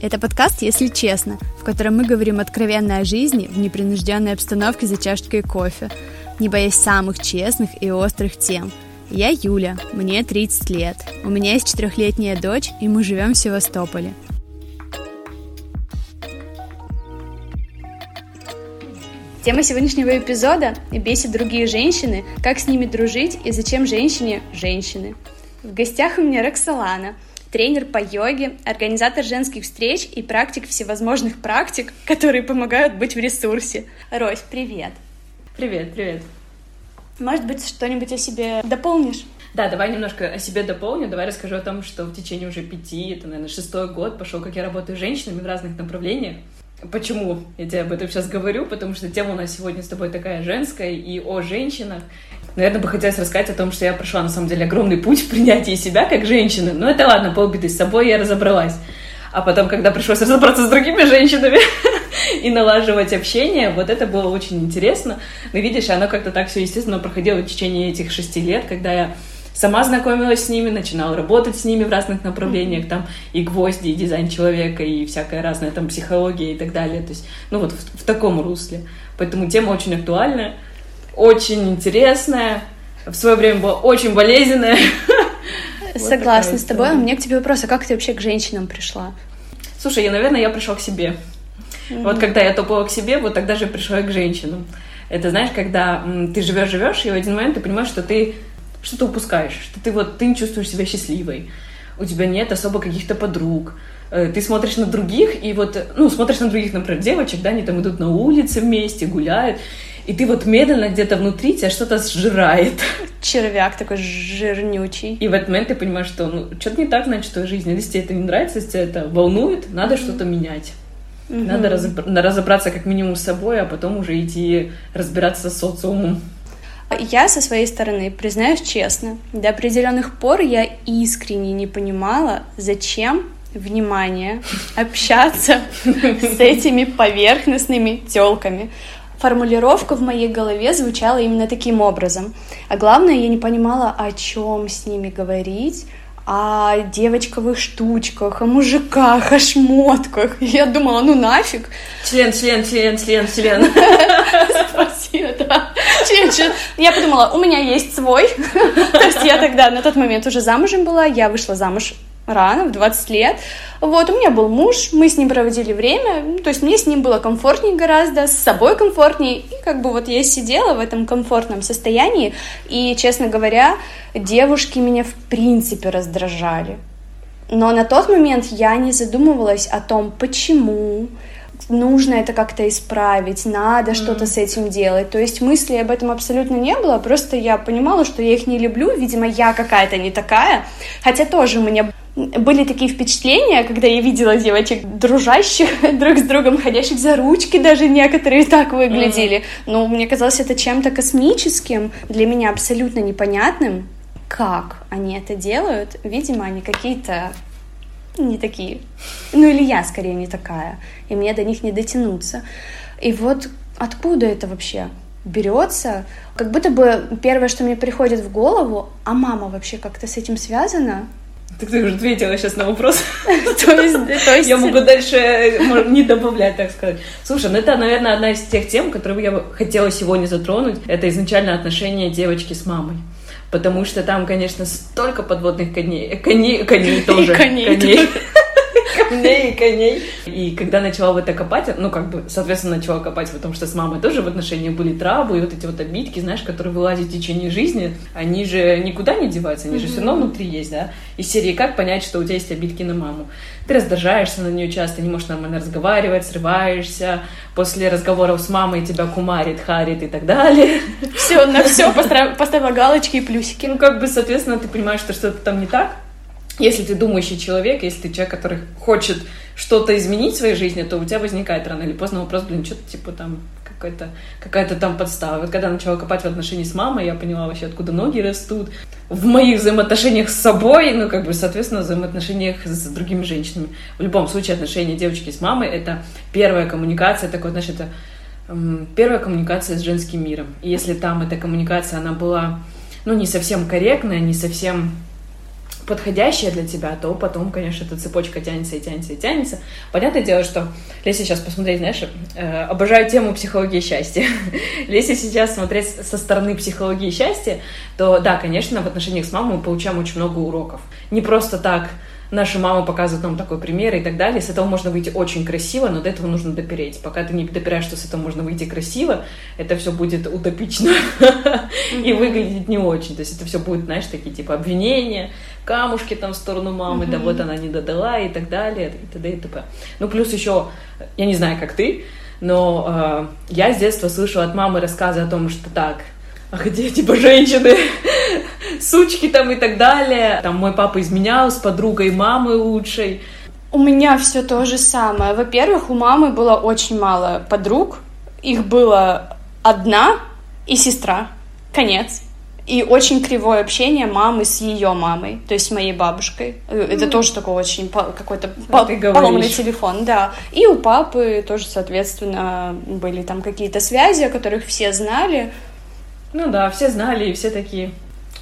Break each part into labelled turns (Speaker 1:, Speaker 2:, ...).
Speaker 1: Это подкаст «Если честно», в котором мы говорим откровенно о жизни в непринужденной обстановке за чашечкой кофе, не боясь самых честных и острых тем. Я Юля, мне 30 лет, у меня есть четырехлетняя дочь, и мы живем в Севастополе. Тема сегодняшнего эпизода – бесит другие женщины, как с ними дружить и зачем женщине – женщины. В гостях у меня Роксолана, тренер по йоге, организатор женских встреч и практик всевозможных практик, которые помогают быть в ресурсе. Рось, привет!
Speaker 2: Привет, привет.
Speaker 1: Может быть, что-нибудь о себе дополнишь?
Speaker 2: Да, давай немножко о себе дополню. Давай расскажу о том, что в течение уже пяти, это, наверное, шестой год пошел, как я работаю с женщинами в разных направлениях. Почему я тебе об этом сейчас говорю? Потому что тема у нас сегодня с тобой такая женская и о женщинах. Наверное, бы хотелось рассказать о том, что я прошла, на самом деле, огромный путь в принятии себя как женщины. Но это ладно, полбеды, с собой я разобралась. А потом, когда пришлось разобраться с другими женщинами и налаживать общение, вот это было очень интересно. Но видишь, оно как-то так все естественно проходило в течение этих шести лет, когда я сама знакомилась с ними, начинала работать с ними в разных направлениях, там и гвозди, и дизайн человека, и всякая разная там психология и так далее. То есть, ну вот в, в таком русле. Поэтому тема очень актуальная, очень интересная, в свое время была очень болезненная.
Speaker 1: Согласна с тобой. У меня к тебе вопрос, а как ты вообще к женщинам пришла?
Speaker 2: Слушай, я, наверное, я пришла к себе. Mm-hmm. Вот когда я топала к себе, вот тогда же пришла к женщинам. Это знаешь, когда м, ты живешь, живешь, и в один момент ты понимаешь, что ты что ты упускаешь, что ты вот ты не чувствуешь себя счастливой, у тебя нет особо каких-то подруг, э, ты смотришь на других, и вот, ну, смотришь на других, например, девочек, да, они там идут на улице вместе, гуляют, и ты вот медленно где-то внутри тебя что-то сжирает.
Speaker 1: Червяк такой жирнючий.
Speaker 2: И в этот момент ты понимаешь, что ну, что-то не так, значит, в твоей жизни. Если тебе это не нравится, если тебя это волнует, надо mm-hmm. что-то менять. Mm-hmm. Надо разобр- разобраться как минимум с собой, а потом уже идти разбираться с социумом.
Speaker 1: Я со своей стороны, признаюсь честно, до определенных пор я искренне не понимала, зачем внимание общаться с этими поверхностными телками. Формулировка в моей голове звучала именно таким образом. А главное, я не понимала, о чем с ними говорить, о девочковых штучках, о мужиках, о шмотках. Я думала, ну нафиг.
Speaker 2: Член, член, член, член, член.
Speaker 1: Спасибо, да. Член. Я подумала, у меня есть свой. То есть я тогда на тот момент уже замужем была, я вышла замуж рано, в 20 лет. Вот, у меня был муж, мы с ним проводили время, то есть мне с ним было комфортнее гораздо, с собой комфортнее, и как бы вот я сидела в этом комфортном состоянии, и, честно говоря, девушки меня в принципе раздражали. Но на тот момент я не задумывалась о том, почему, нужно это как-то исправить, надо mm. что-то с этим делать. То есть мысли об этом абсолютно не было, просто я понимала, что я их не люблю, видимо, я какая-то не такая, хотя тоже у меня были такие впечатления, когда я видела девочек дружащих друг с другом, ходящих за ручки, даже некоторые так выглядели. Mm-hmm. Но мне казалось это чем-то космическим, для меня абсолютно непонятным. Как они это делают? Видимо, они какие-то не такие. Ну или я скорее не такая, и мне до них не дотянуться. И вот откуда это вообще берется? Как будто бы первое, что мне приходит в голову, а мама вообще как-то с этим связана?
Speaker 2: Так ты уже ответила сейчас на вопрос. То есть. Я могу дальше не добавлять, так сказать. Слушай, ну это, наверное, одна из тех тем, которые я бы хотела сегодня затронуть. Это изначально отношения девочки с мамой. Потому что там, конечно, столько подводных коней. Коней, коней тоже.
Speaker 1: коней.
Speaker 2: коней камней и коней. И когда начала в это копать, ну, как бы, соответственно, начала копать, потому что с мамой тоже в отношении были травмы, и вот эти вот обидки, знаешь, которые вылазят в течение жизни, они же никуда не деваются, они же все равно внутри есть, да? Из серии «Как понять, что у тебя есть обидки на маму?» Ты раздражаешься на нее часто, не можешь нормально разговаривать, срываешься, после разговоров с мамой тебя кумарит, харит и так далее.
Speaker 1: Все, на все поставила галочки и плюсики.
Speaker 2: Ну, как бы, соответственно, ты понимаешь, что что-то там не так, если ты думающий человек, если ты человек, который хочет что-то изменить в своей жизни, то у тебя возникает рано или поздно вопрос, блин, что-то типа там какая-то какая-то там подстава. Вот когда начала копать в отношении с мамой, я поняла вообще, откуда ноги растут. В моих взаимоотношениях с собой, ну, как бы, соответственно, в взаимоотношениях с другими женщинами. В любом случае, отношения девочки с мамой — это первая коммуникация, такое, значит, это первая коммуникация с женским миром. И если там эта коммуникация, она была, ну, не совсем корректная, не совсем подходящее для тебя, то потом, конечно, эта цепочка тянется и тянется и тянется. Понятное дело, что если сейчас посмотреть, знаешь, э, обожаю тему психологии счастья. если сейчас смотреть со стороны психологии счастья, то да, конечно, в отношениях с мамой мы получаем очень много уроков. Не просто так наши мамы показывают нам такой пример и так далее. С этого можно выйти очень красиво, но до этого нужно допереть. Пока ты не допираешь, что с этого можно выйти красиво, это все будет утопично и выглядит не очень. То есть это все будет, знаешь, такие типа обвинения, камушки там в сторону мамы, да вот она не додала и так далее, и т.д. и т.п. Ну, плюс еще, я не знаю, как ты, но э, я с детства слышала от мамы рассказы о том, что так, а где типа женщины, сучки там и так далее. Там мой папа изменял с подругой мамы лучшей.
Speaker 1: У меня все то же самое. Во-первых, у мамы было очень мало подруг. Их было одна и сестра. Конец. И очень кривое общение мамы с ее мамой, то есть моей бабушкой. Это mm. тоже такой очень какой-то поломанный телефон, да. И у папы тоже, соответственно, были там какие-то связи, о которых все знали.
Speaker 2: Ну да, все знали, и все такие.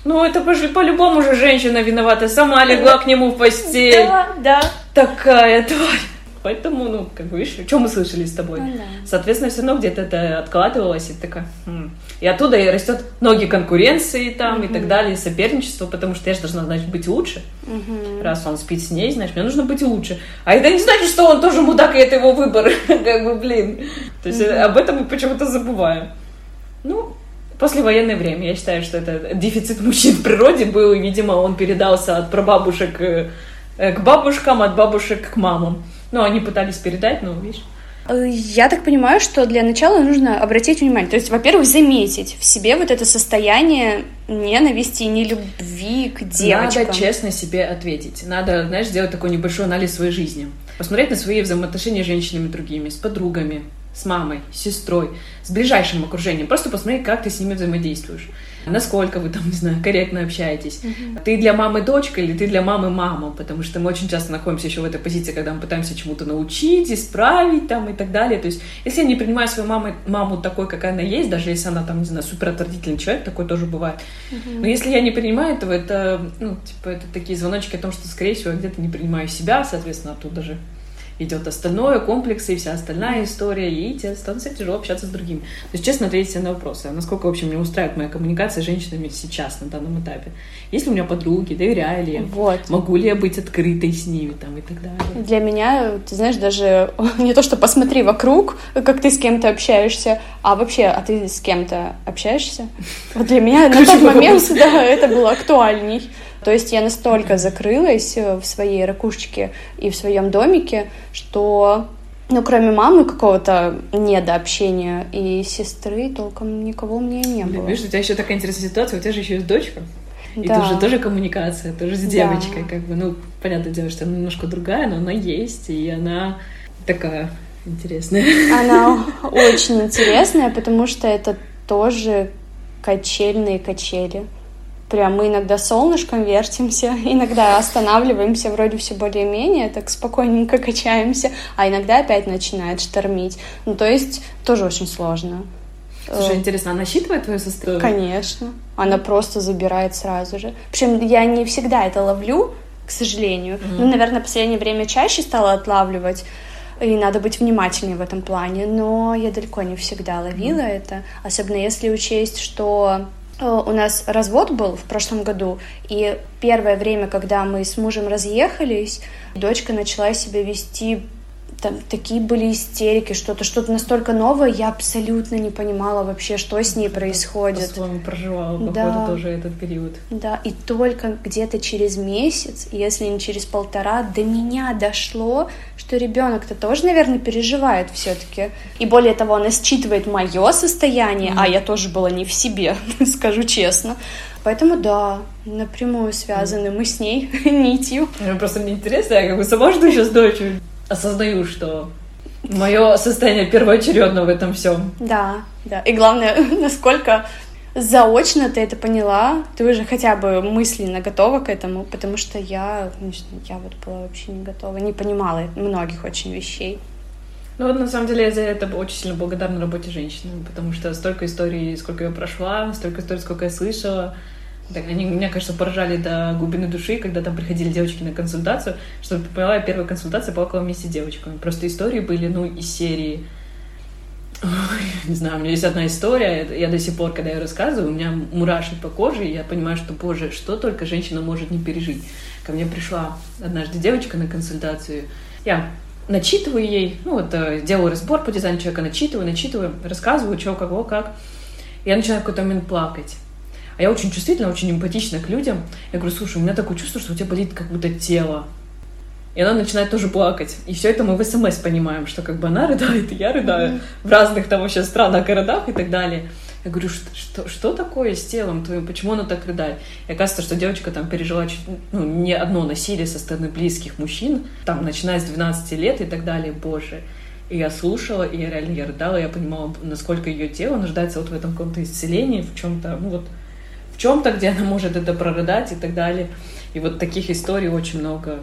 Speaker 2: Ну, это по-любому же женщина виновата, сама легла к нему в постель.
Speaker 1: Да, да.
Speaker 2: Такая тварь. Поэтому, ну, как бы, видишь, что мы слышали с тобой? Ну, да. Соответственно, все равно где-то это откладывалось, и такая... Хм. И оттуда и растет ноги конкуренции там угу. и так далее, соперничество, потому что я же должна, значит, быть лучше. Угу. Раз он спит с ней, значит, мне нужно быть лучше. А это не значит, что он тоже мудак, и это его выбор. как бы, блин. То есть угу. об этом мы почему-то забываем. Ну, послевоенное время. Я считаю, что это дефицит мужчин в природе был, и, видимо, он передался от прабабушек э, к бабушкам, от бабушек к мамам. Ну, они пытались передать, но, видишь...
Speaker 1: Я так понимаю, что для начала нужно обратить внимание, то есть, во-первых, заметить в себе вот это состояние ненависти и нелюбви к девочкам.
Speaker 2: Надо честно себе ответить. Надо, знаешь, сделать такой небольшой анализ своей жизни. Посмотреть на свои взаимоотношения с женщинами другими, с подругами, с мамой, с сестрой, с ближайшим окружением. Просто посмотри, как ты с ними взаимодействуешь. Насколько вы там, не знаю, корректно общаетесь. Mm-hmm. Ты для мамы дочка или ты для мамы мама? Потому что мы очень часто находимся еще в этой позиции, когда мы пытаемся чему-то научить, исправить там и так далее. То есть, если я не принимаю свою маму, маму такой, какая она есть, даже если она там, не знаю, супер отвратительный человек, такой тоже бывает. Mm-hmm. Но если я не принимаю этого, это, ну, типа, это такие звоночки о том, что, скорее всего, я где-то не принимаю себя, соответственно, оттуда же идет остальное, комплексы и вся остальная история, и тебе становится тяжело общаться с другими. То есть честно ответить себе на вопросы, а насколько, в общем, меня устраивает моя коммуникация с женщинами сейчас, на данном этапе. Есть ли у меня подруги, доверяю ли
Speaker 1: вот.
Speaker 2: могу ли я быть открытой с ними там и так далее.
Speaker 1: Для меня, ты знаешь, даже не то, что посмотри вокруг, как ты с кем-то общаешься, а вообще, а ты с кем-то общаешься? Вот для меня на тот момент, да, это было актуальней. То есть я настолько закрылась э, в своей ракушечке и в своем домике, что ну, кроме мамы какого-то недообщения и сестры толком никого у меня не было.
Speaker 2: Видишь, у тебя еще такая интересная ситуация, у тебя же еще есть дочка. И да. тоже, тоже коммуникация, тоже с девочкой, да. как бы, ну, понятное дело, что она немножко другая, но она есть, и она такая интересная.
Speaker 1: Она очень интересная, потому что это тоже качельные качели. Прям мы иногда солнышком вертимся, иногда останавливаемся, вроде все более-менее, так спокойненько качаемся, а иногда опять начинает штормить. Ну, то есть тоже очень сложно.
Speaker 2: Слушай, э, интересно, она считывает твою состояние?
Speaker 1: Конечно. Она просто забирает сразу же. Причем я не всегда это ловлю, к сожалению. Mm-hmm. Ну, наверное, в последнее время чаще стала отлавливать и надо быть внимательнее в этом плане, но я далеко не всегда ловила mm. это, особенно если учесть, что у нас развод был в прошлом году, и первое время, когда мы с мужем разъехались, дочка начала себя вести там такие были истерики, что-то, что-то настолько новое, я абсолютно не понимала вообще, что с ней происходит.
Speaker 2: По-своему проживала, походу, да. тоже этот период.
Speaker 1: Да, и только где-то через месяц, если не через полтора, до меня дошло, что ребенок-то тоже, наверное, переживает все-таки. И более того, она считывает мое состояние, mm. а я тоже была не в себе, скажу честно. Поэтому да, напрямую связаны мы с ней нитью.
Speaker 2: Просто мне интересно, я как бы сама жду сейчас дочь осознаю, что мое состояние первоочередно в этом всем.
Speaker 1: Да, да. И главное, насколько заочно ты это поняла, ты уже хотя бы мысленно готова к этому, потому что я, я вот была вообще не готова, не понимала многих очень вещей.
Speaker 2: Ну вот на самом деле я за это очень сильно благодарна работе женщины, потому что столько историй, сколько я прошла, столько историй, сколько я слышала, Так, они меня, кажется, поражали до глубины души, когда там приходили девочки на консультацию. Чтобы ты поняла, первая консультация плакала вместе с девочками. Просто истории были, ну, из серии... Ой, не знаю, у меня есть одна история, я до сих пор, когда я рассказываю, у меня мурашит по коже, и я понимаю, что, боже, что только женщина может не пережить. Ко мне пришла однажды девочка на консультацию, я начитываю ей, ну вот, э, делаю разбор по дизайну человека, начитываю, начитываю, рассказываю, что, кого, как. Я начинаю в какой-то момент плакать. А я очень чувствительна, очень эмпатична к людям. Я говорю, слушай, у меня такое чувство, что у тебя болит как будто тело. И она начинает тоже плакать. И все это мы в СМС понимаем, что как бы она рыдает, и я рыдаю mm-hmm. в разных там вообще странах, городах и так далее. Я говорю, что, что, что такое с телом твоим, почему она так рыдает? И оказывается, что девочка там пережила чуть, ну, не одно насилие со стороны близких мужчин, там, начиная с 12 лет и так далее, боже. И я слушала, и я реально я рыдала, я понимала, насколько ее тело нуждается вот в этом каком-то исцелении, в чем-то, ну вот, в чем-то, где она может это прорыдать и так далее. И вот таких историй очень много.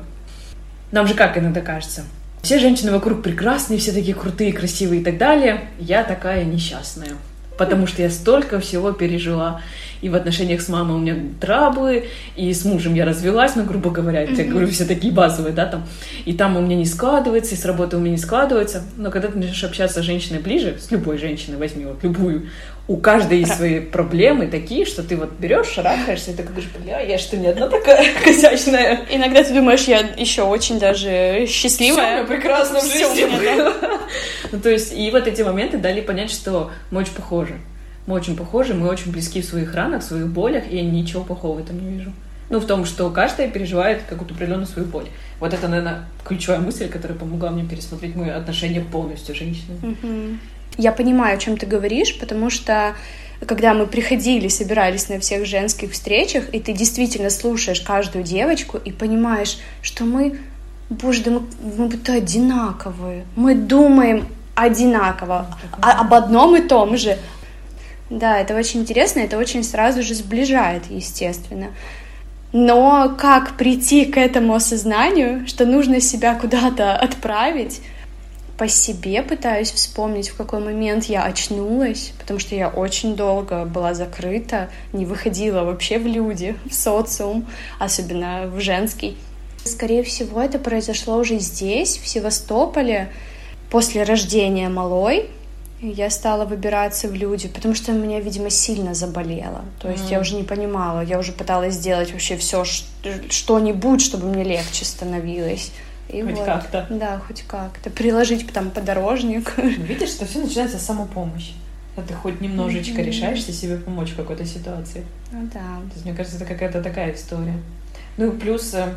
Speaker 2: Нам же как иногда кажется? Все женщины вокруг прекрасные, все такие крутые, красивые и так далее. Я такая несчастная потому что я столько всего пережила. И в отношениях с мамой у меня траблы, и с мужем я развелась, ну, грубо говоря, я говорю, все такие базовые, да, там. И там у меня не складывается, и с работы у меня не складывается. Но когда ты начнешь общаться с женщиной ближе, с любой женщиной, возьми вот любую, у каждой есть свои проблемы такие, что ты вот берешь, шарахаешься, и ты говоришь, бля, я что не одна такая косячная.
Speaker 1: Иногда ты думаешь, я еще очень даже счастливая.
Speaker 2: Все прекрасно в жизни. Ну, то есть, и вот эти моменты дали понять, что мы очень похожи. Мы очень похожи, мы очень близки в своих ранах, в своих болях, и я ничего плохого в этом не вижу. Ну, в том, что каждая переживает какую-то определенную свою боль. Вот это, наверное, ключевая мысль, которая помогла мне пересмотреть мое отношение полностью с женщиной.
Speaker 1: Mm-hmm. Я понимаю, о чем ты говоришь, потому что когда мы приходили, собирались на всех женских встречах, и ты действительно слушаешь каждую девочку и понимаешь, что мы, боже, да мы, мы будто одинаковые, мы думаем одинаково, а, об одном и том же. Да, это очень интересно, это очень сразу же сближает, естественно. Но как прийти к этому осознанию, что нужно себя куда-то отправить, по себе пытаюсь вспомнить, в какой момент я очнулась, потому что я очень долго была закрыта, не выходила вообще в люди, в социум, особенно в женский. Скорее всего, это произошло уже здесь, в Севастополе, после рождения малой. Я стала выбираться в люди, потому что меня, видимо, сильно заболело. То есть mm. я уже не понимала, я уже пыталась сделать вообще все что-нибудь, чтобы мне легче становилось.
Speaker 2: И хоть вот, как-то.
Speaker 1: Да, хоть как-то. Приложить там подорожник.
Speaker 2: Видишь, что все начинается с самопомощи. Когда ты хоть немножечко mm-hmm. решаешься себе помочь в какой-то ситуации.
Speaker 1: Ну да.
Speaker 2: То есть, мне кажется, это какая-то такая история. Ну и плюс э,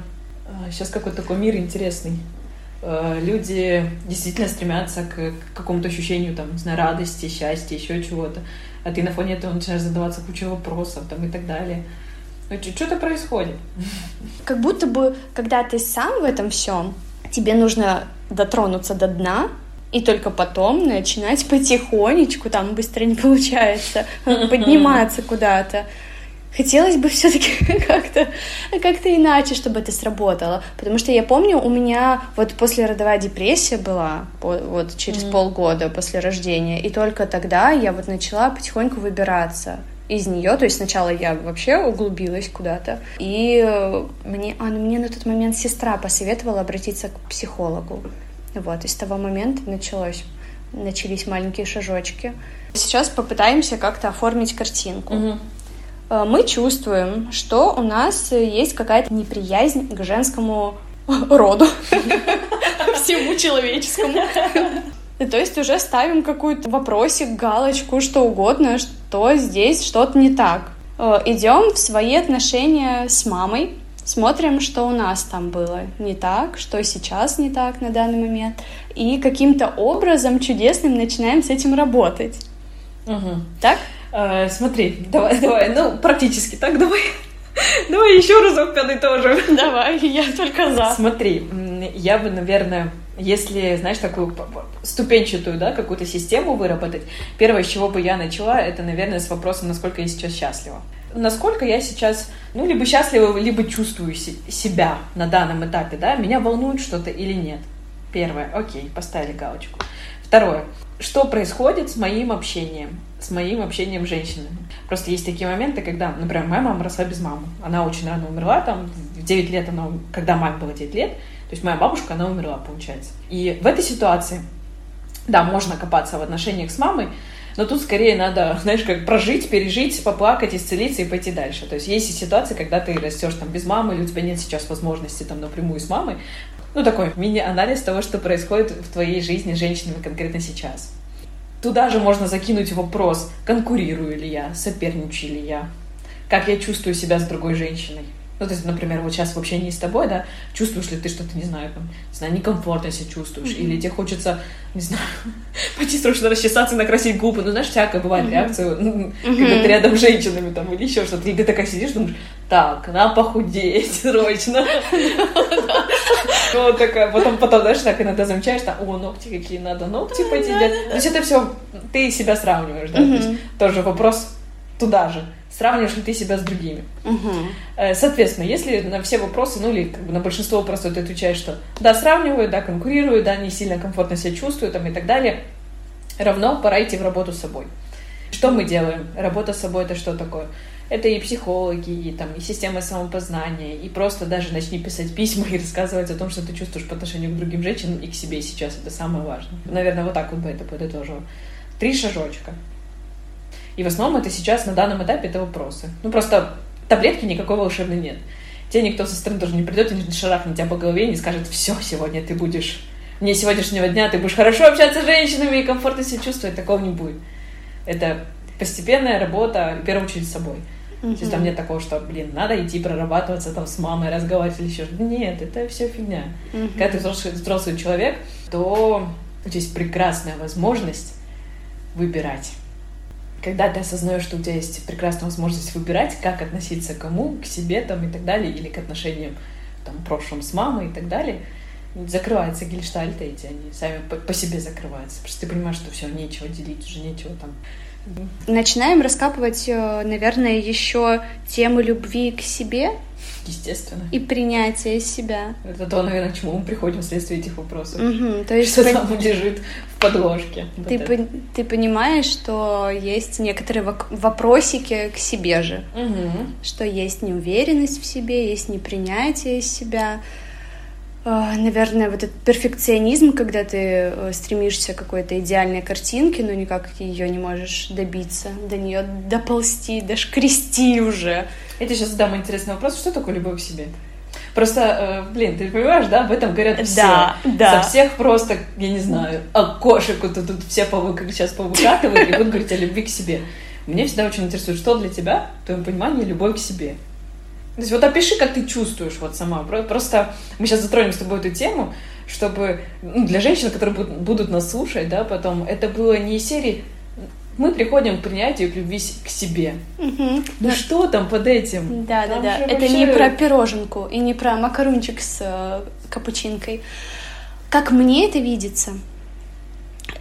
Speaker 2: сейчас какой-то такой мир интересный. Э, люди действительно стремятся к какому-то ощущению, там, не знаю, радости, счастья, еще чего-то. А ты на фоне этого начинаешь задаваться кучу вопросов там, и так далее. Что-то происходит.
Speaker 1: Как будто бы, когда ты сам в этом всем, тебе нужно дотронуться до дна, и только потом начинать потихонечку, там быстро не получается, подниматься куда-то. Хотелось бы все-таки как-то как иначе, чтобы это сработало. Потому что я помню, у меня вот после родовая депрессия была, вот через mm-hmm. полгода после рождения, и только тогда я вот начала потихоньку выбираться из нее. То есть сначала я вообще углубилась куда-то. И э, мне, а, ну, мне на тот момент сестра посоветовала обратиться к психологу. Вот, и с того момента началось, начались маленькие шажочки. Сейчас попытаемся как-то оформить картинку. Угу. Мы чувствуем, что у нас есть какая-то неприязнь к женскому роду, всему человеческому. То есть уже ставим какую-то вопросик, галочку, что угодно, что здесь что-то не так. Э, Идем в свои отношения с мамой, смотрим, что у нас там было не так, что сейчас не так на данный момент, и каким-то образом чудесным начинаем с этим работать.
Speaker 2: Угу.
Speaker 1: Так?
Speaker 2: Э, смотри, давай, давай, ну, практически так, давай. Давай еще разок тоже.
Speaker 1: Давай, я только за.
Speaker 2: Смотри, я бы, наверное, если, знаешь, такую ступенчатую, да, какую-то систему выработать, первое, с чего бы я начала, это, наверное, с вопросом, насколько я сейчас счастлива. Насколько я сейчас, ну, либо счастлива, либо чувствую себя на данном этапе, да, меня волнует что-то или нет. Первое, окей, поставили галочку. Второе. Что происходит с моим общением? С моим общением с женщинами. Просто есть такие моменты, когда, например, моя мама росла без мамы. Она очень рано умерла, там, в 9 лет она, когда маме было 9 лет, то есть моя бабушка, она умерла, получается. И в этой ситуации, да, можно копаться в отношениях с мамой, но тут скорее надо, знаешь, как прожить, пережить, поплакать, исцелиться и пойти дальше. То есть есть и ситуации, когда ты растешь там без мамы, или у тебя нет сейчас возможности там напрямую с мамой. Ну, такой мини-анализ того, что происходит в твоей жизни с женщинами конкретно сейчас. Туда же можно закинуть вопрос, конкурирую ли я, соперничаю ли я, как я чувствую себя с другой женщиной. Ну, то есть, например, вот сейчас в общении с тобой, да, чувствуешь ли ты что-то, не знаю, там, не знаю, некомфортно себя чувствуешь, mm-hmm. или тебе хочется, не знаю, пойти срочно расчесаться, накрасить губы, ну, знаешь, всякая бывает mm-hmm. реакция, mm-hmm. когда ты рядом с женщинами, там, или еще что-то, и ты такая сидишь, думаешь, так, надо похудеть срочно. Вот такая, потом, потом, знаешь, так иногда замечаешь, там, о, ногти какие надо, ногти пойти То есть это все, ты себя сравниваешь, да, то есть тоже вопрос туда же сравниваешь ли ты себя с другими.
Speaker 1: Угу.
Speaker 2: Соответственно, если на все вопросы, ну или как бы на большинство вопросов ты отвечаешь, что да, сравниваю, да, конкурирую, да, не сильно комфортно себя чувствую там, и так далее, равно пора идти в работу с собой. Что мы делаем? Работа с собой это что такое? Это и психологи, и, там, и система самопознания, и просто даже начни писать письма и рассказывать о том, что ты чувствуешь по отношению к другим женщинам и к себе сейчас. Это самое важное. Наверное, вот так вот бы это подытожила. Три шажочка. И в основном это сейчас на данном этапе это вопросы. Ну просто таблетки никакой волшебной нет. Тебе никто со стороны тоже не придет и не шарахнет тебя по голове и не скажет, все, сегодня ты будешь, мне сегодняшнего дня ты будешь хорошо общаться с женщинами и комфортно себя чувствовать, такого не будет. Это постепенная работа, в первую очередь, с собой. Mm-hmm. То есть там нет такого, что, блин, надо идти прорабатываться там с мамой, разговаривать или еще что-то. Нет, это все фигня. Mm-hmm. Когда ты взрослый, взрослый человек, то у тебя есть прекрасная возможность выбирать когда ты осознаешь, что у тебя есть прекрасная возможность выбирать, как относиться к кому, к себе там и так далее, или к отношениям там, прошлым с мамой и так далее, закрывается гельштальт эти, они сами по, по себе закрываются. Потому что ты понимаешь, что все, нечего делить, уже нечего там.
Speaker 1: Начинаем раскапывать, э, наверное, еще тему любви к себе,
Speaker 2: Естественно.
Speaker 1: И принятие себя.
Speaker 2: Это то, наверное, к чему мы приходим вследствие этих вопросов.
Speaker 1: Угу, то есть
Speaker 2: что пон... там лежит в подложке.
Speaker 1: Ты, вот по... ты понимаешь, что есть некоторые вопросики к себе же.
Speaker 2: Угу.
Speaker 1: Что есть неуверенность в себе, есть непринятие себя. А, наверное, вот этот перфекционизм, когда ты э, стремишься к какой-то идеальной картинке, но никак ее не можешь добиться, до нее доползти, дошкрести уже.
Speaker 2: Я тебе сейчас задам интересный вопрос. Что такое любовь к себе? Просто, э, блин, ты понимаешь, да, об этом говорят все.
Speaker 1: Да, да.
Speaker 2: Со всех просто, я не знаю, окошек вот тут все повы, сейчас повыкатывают и будут говорить о любви к себе. Мне всегда очень интересует, что для тебя, в твоем понимании, любовь к себе. То есть вот опиши, как ты чувствуешь вот сама. Просто мы сейчас затронем с тобой эту тему, чтобы ну, для женщин, которые будут, нас слушать, да, потом, это было не из серии мы приходим к принятию к любви к себе.
Speaker 1: Угу.
Speaker 2: Ну что там под этим?
Speaker 1: Да, там да, да. Это вообще... не про пироженку и не про макарунчик с э, капучинкой. Как мне это видится,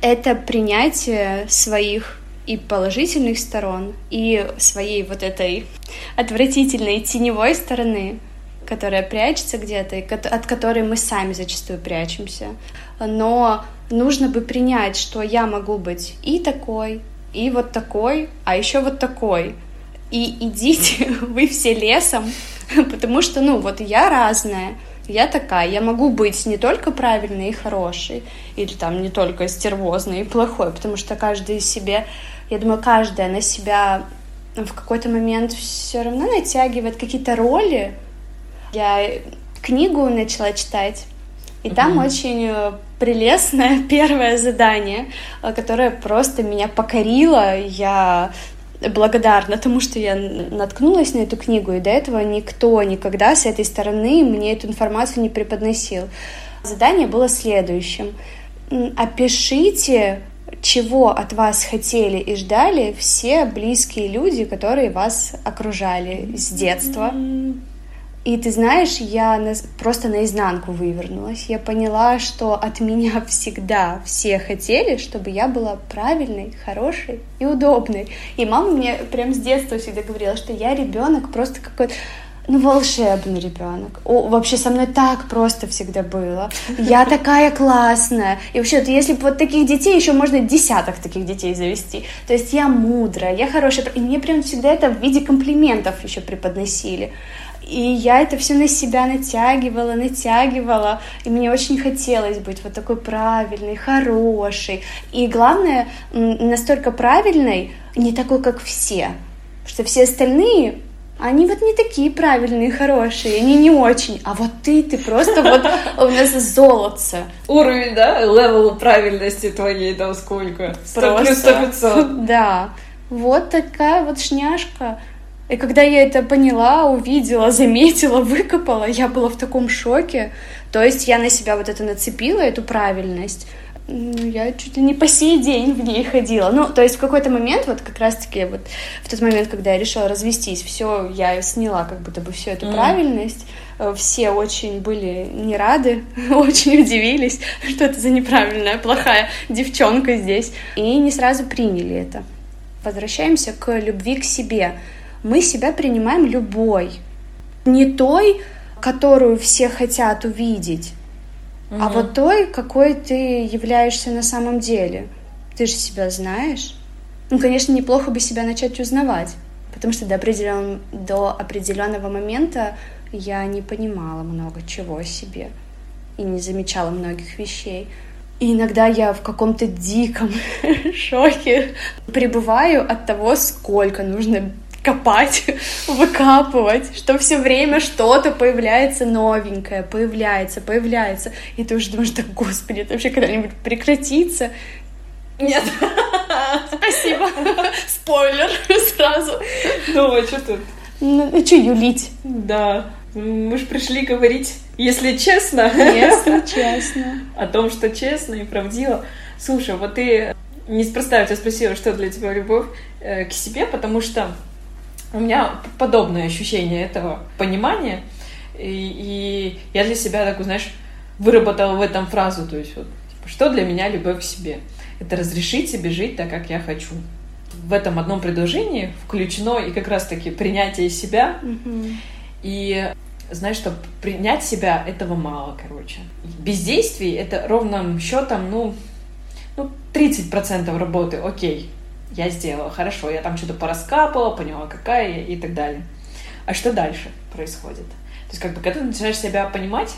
Speaker 1: это принятие своих и положительных сторон, и своей вот этой отвратительной теневой стороны, которая прячется где-то, от которой мы сами зачастую прячемся. Но нужно бы принять, что я могу быть и такой, и вот такой, а еще вот такой. И идите вы все лесом, потому что, ну, вот я разная, я такая, я могу быть не только правильной и хорошей, или там не только стервозной и плохой, потому что каждый себе я думаю, каждая на себя в какой-то момент все равно натягивает какие-то роли. Я книгу начала читать, и mm-hmm. там очень э, прелестное первое задание, э, которое просто меня покорило. Я благодарна тому, что я наткнулась на эту книгу, и до этого никто никогда с этой стороны мне эту информацию не преподносил. Задание было следующим. Опишите чего от вас хотели и ждали все близкие люди, которые вас окружали с детства. И ты знаешь, я на, просто наизнанку вывернулась. Я поняла, что от меня всегда все хотели, чтобы я была правильной, хорошей и удобной. И мама мне прям с детства всегда говорила, что я ребенок просто какой-то ну, волшебный ребенок. О, вообще со мной так просто всегда было. Я такая классная. И вообще, вот, если бы вот таких детей, еще можно десяток таких детей завести. То есть я мудрая, я хорошая. И мне прям всегда это в виде комплиментов еще преподносили. И я это все на себя натягивала, натягивала. И мне очень хотелось быть вот такой правильной, хорошей. И главное, настолько правильной, не такой, как все. Что все остальные они вот не такие правильные, хорошие, они не очень. А вот ты, ты просто вот у нас золотце.
Speaker 2: Уровень, да, level правильности твоей там сколько? 100 плюс 100 500.
Speaker 1: Да. Вот такая вот шняшка. И когда я это поняла, увидела, заметила, выкопала, я была в таком шоке. То есть я на себя вот это нацепила, эту правильность. Ну, я чуть ли не по сей день в ней ходила. Ну, то есть в какой-то момент, вот как раз-таки вот в тот момент, когда я решила развестись, все, я сняла как будто бы всю эту mm. правильность. Э, все очень были не рады, очень удивились, что это за неправильная, плохая девчонка здесь. И не сразу приняли это. Возвращаемся к любви к себе. Мы себя принимаем любой. Не той, которую все хотят увидеть, угу. а вот той, какой ты являешься на самом деле. Ты же себя знаешь. Ну, конечно, неплохо бы себя начать узнавать, потому что до, определен... до определенного момента я не понимала много чего о себе и не замечала многих вещей. И иногда я в каком-то диком шоке пребываю от того, сколько нужно копать, выкапывать, что все время что-то появляется новенькое, появляется, появляется. И ты уже думаешь, да господи, это вообще когда-нибудь прекратится?
Speaker 2: Нет.
Speaker 1: Спасибо. Спойлер сразу.
Speaker 2: Ну, а что тут?
Speaker 1: Ну, ну что юлить?
Speaker 2: Да. Мы же пришли говорить, если честно.
Speaker 1: Если честно.
Speaker 2: О том, что честно и правдиво. Слушай, вот ты неспроста я тебя спросила, что для тебя любовь э, к себе, потому что у меня подобное ощущение этого понимания. И, и я для себя такую, знаешь, выработала в этом фразу, то есть вот, типа, что для меня любовь к себе? Это разрешить себе жить так, как я хочу. В этом одном предложении включено и как раз-таки принятие себя. Mm-hmm. И знаешь, что принять себя этого мало, короче. Бездействие это ровным счетом, ну, ну, 30% работы, окей я сделала, хорошо, я там что-то пораскапала, поняла, какая я и так далее. А что дальше происходит? То есть, как бы, когда ты начинаешь себя понимать,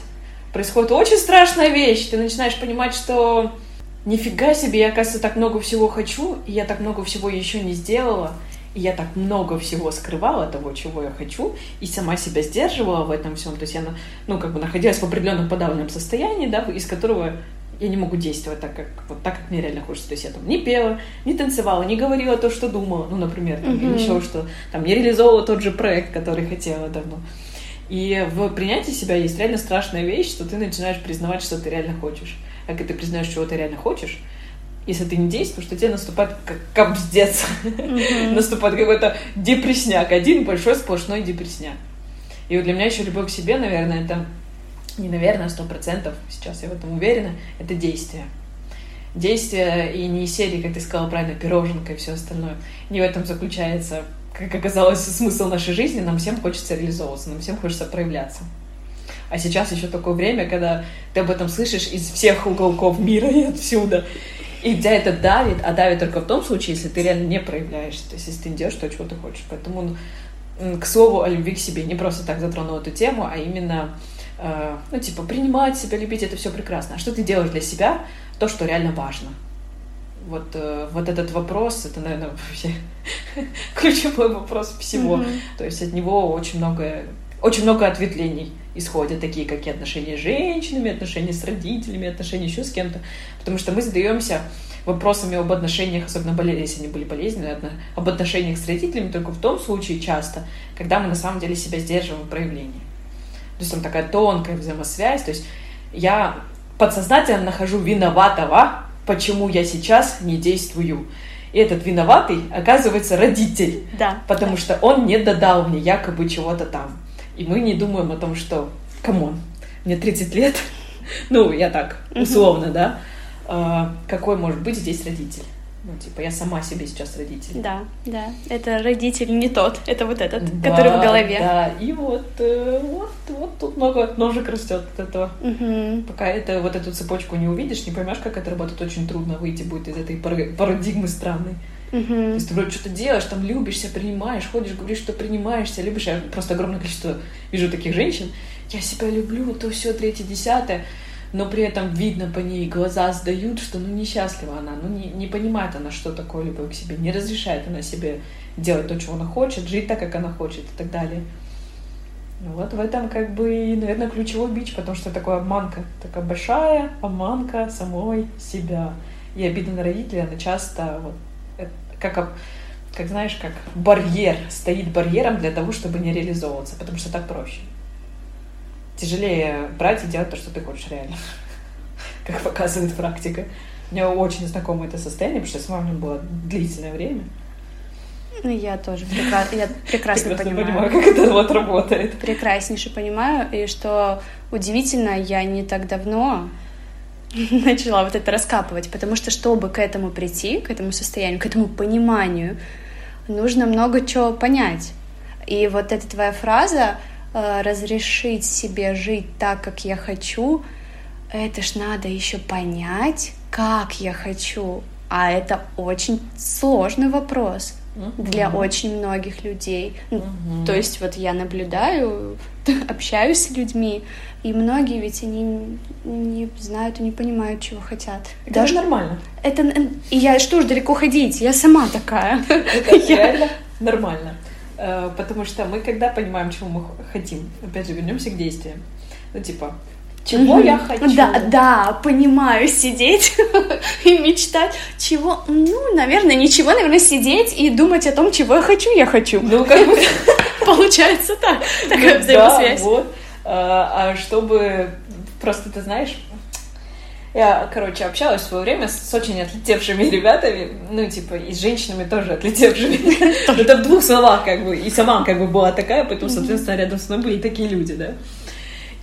Speaker 2: происходит очень страшная вещь. Ты начинаешь понимать, что нифига себе, я, оказывается, так много всего хочу, и я так много всего еще не сделала, и я так много всего скрывала того, чего я хочу, и сама себя сдерживала в этом всем. То есть я, ну, как бы находилась в определенном подавленном состоянии, да, из которого я не могу действовать так, как вот так, как мне реально хочется. То есть я там не пела, не танцевала, не говорила то, что думала, ну, например, там, mm-hmm. или еще что, там, не реализовывала тот же проект, который хотела давно. И в принятии себя есть реально страшная вещь, что ты начинаешь признавать, что ты реально хочешь. А когда ты признаешь, чего ты реально хочешь, если ты не действуешь, то тебе наступает как капздец. Mm-hmm. наступает какой-то депресняк, один большой сплошной депресняк. И вот для меня еще любовь к себе, наверное, это не наверное, сто процентов, сейчас я в этом уверена, это действие. Действие и не серии, как ты сказала правильно, пироженка и все остальное. Не в этом заключается, как оказалось, смысл нашей жизни. Нам всем хочется реализовываться, нам всем хочется проявляться. А сейчас еще такое время, когда ты об этом слышишь из всех уголков мира и отсюда. И тебя это давит, а давит только в том случае, если ты реально не проявляешься, то есть если ты не делаешь то, чего ты хочешь. Поэтому, к слову о любви к себе, не просто так затронул эту тему, а именно ну, типа, принимать себя, любить, это все прекрасно. А что ты делаешь для себя? То, что реально важно. Вот, э, вот этот вопрос, это, наверное, вообще ключевой вопрос всего. Mm-hmm. То есть от него очень много, очень много ответвлений исходят, такие как и отношения с женщинами, отношения с родителями, отношения еще с кем-то. Потому что мы задаемся вопросами об отношениях, особенно если они были болезненные, об отношениях с родителями только в том случае часто, когда мы на самом деле себя сдерживаем в проявлении. То есть там такая тонкая взаимосвязь. То есть я подсознательно нахожу виноватого, почему я сейчас не действую. И этот виноватый оказывается родитель.
Speaker 1: Да.
Speaker 2: Потому
Speaker 1: да.
Speaker 2: что он не додал мне якобы чего-то там. И мы не думаем о том, что, come on, мне 30 лет, ну, я так, условно, да, а, какой может быть здесь родитель? Ну, типа, я сама себе сейчас родитель.
Speaker 1: Да, да. Это родитель не тот, это вот этот, да, который в голове.
Speaker 2: Да, и вот, э, вот, вот тут много ножек растет от этого.
Speaker 1: Угу.
Speaker 2: Пока это, вот эту цепочку не увидишь, не поймешь, как это работает, очень трудно выйти будет из этой парадигмы странной.
Speaker 1: Угу.
Speaker 2: То есть ты вроде что-то делаешь, там любишься, принимаешь, ходишь, говоришь, что принимаешься, любишь. Я просто огромное количество вижу таких женщин. Я себя люблю, то все, третье, десятое но при этом видно по ней, глаза сдают, что ну несчастлива она, ну не, не понимает она, что такое любовь к себе, не разрешает она себе делать то, чего она хочет, жить так, как она хочет и так далее. Ну вот в этом как бы, наверное, ключевой бич, потому что такое обманка, такая большая обманка самой себя. И обида на родителей, она часто вот, как, как знаешь, как барьер, стоит барьером для того, чтобы не реализовываться, потому что так проще тяжелее брать и делать то, что ты хочешь реально, как показывает практика. Мне очень знакомо это состояние, потому что я сама в нем была длительное время.
Speaker 1: Ну, я тоже прекра... я прекрасно,
Speaker 2: прекрасно
Speaker 1: понимаю.
Speaker 2: понимаю, как это вот работает.
Speaker 1: Прекраснейше понимаю, и что удивительно, я не так давно начала вот это раскапывать, потому что, чтобы к этому прийти, к этому состоянию, к этому пониманию, нужно много чего понять. И вот эта твоя фраза разрешить себе жить так, как я хочу, это ж надо еще понять, как я хочу. А это очень сложный вопрос для очень многих людей. Uh-huh. То есть вот я наблюдаю, общаюсь с людьми, и многие ведь они не знают и не понимают, чего хотят.
Speaker 2: Это Даже нормально.
Speaker 1: Это и я что ж далеко ходить? Я сама такая.
Speaker 2: Это реально нормально. Э, потому что мы, когда понимаем, чего мы хотим, опять же, вернемся к действиям. Ну, типа, чего я хочу?
Speaker 1: Да, да, понимаю, сидеть и мечтать. Чего? Ну, наверное, ничего, наверное, сидеть и думать о том, чего я хочу, я хочу.
Speaker 2: Ну, как бы...
Speaker 1: Получается так, такая взаимосвязь.
Speaker 2: Да, вот. А, а чтобы просто, ты знаешь, я, короче, общалась в свое время с очень отлетевшими ребятами, ну, типа, и с женщинами тоже отлетевшими. Это в двух словах, как бы, и сама, как бы, была такая, поэтому, соответственно, рядом со мной были такие люди, да.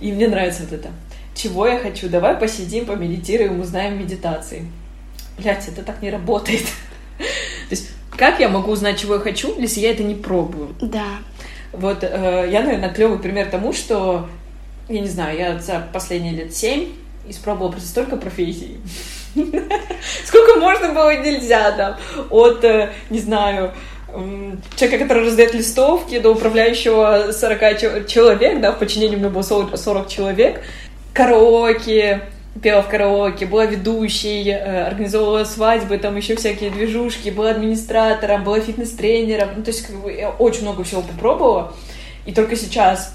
Speaker 2: И мне нравится вот это. Чего я хочу? Давай посидим, помедитируем, узнаем медитации. Блять, это так не работает. То есть, как я могу узнать, чего я хочу, если я это не пробую?
Speaker 1: Да.
Speaker 2: Вот э, я, наверное, клевый пример тому, что, я не знаю, я за последние лет семь испробовала просто столько профессий. Сколько можно было нельзя там. От, э, не знаю, человека, который раздает листовки, до управляющего 40 человек, да, в подчинении у меня было 40 человек, караоке, пела в караоке, была ведущей, э, организовывала свадьбы, там еще всякие движушки, была администратором, была фитнес-тренером, ну, то есть как бы, я очень много всего попробовала, и только сейчас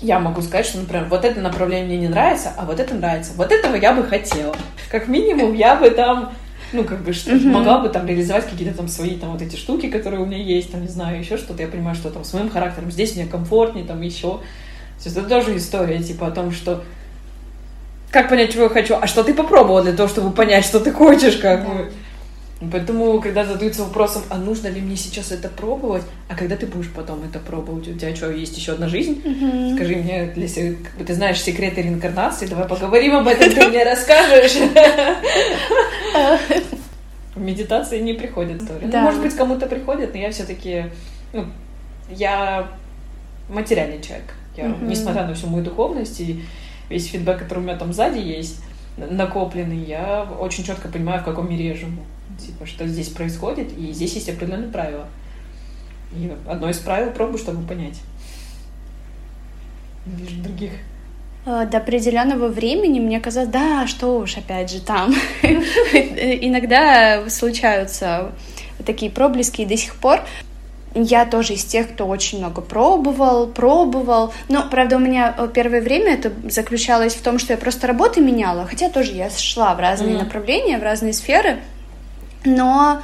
Speaker 2: я могу сказать, что, например, вот это направление мне не нравится, а вот это нравится. Вот этого я бы хотела. Как минимум, я бы там, ну, как бы, что, mm-hmm. могла бы там реализовать какие-то там свои там вот эти штуки, которые у меня есть, там, не знаю, еще что-то. Я понимаю, что там с моим характером здесь мне комфортнее, там, еще. То есть это тоже история, типа, о том, что как понять, чего я хочу, а что ты попробовала для того, чтобы понять, что ты хочешь, как бы. Поэтому, когда задаются вопросом, а нужно ли мне сейчас это пробовать, а когда ты будешь потом это пробовать, у тебя что, есть еще одна жизнь?
Speaker 1: Mm-hmm.
Speaker 2: Скажи мне, для, бы ты знаешь секреты реинкарнации, давай поговорим об этом, ты мне расскажешь. В медитации не приходит история. Ну, может быть, кому-то приходит, но я все-таки, ну, я материальный человек. Я, несмотря на всю мою духовность и весь фидбэк, который у меня там сзади есть, накопленный, я очень четко понимаю, в каком мире я живу типа, что здесь происходит, и здесь есть определенные правила. И одно из правил пробую, чтобы понять. Не вижу других.
Speaker 1: А, до определенного времени мне казалось, да, что уж, опять же, там. Иногда случаются такие проблески, и до сих пор я тоже из тех, кто очень много пробовал, пробовал. Но, правда, у меня э, первое время это заключалось в том, что я просто работы меняла, хотя тоже я шла в разные mm-hmm. направления, в разные сферы но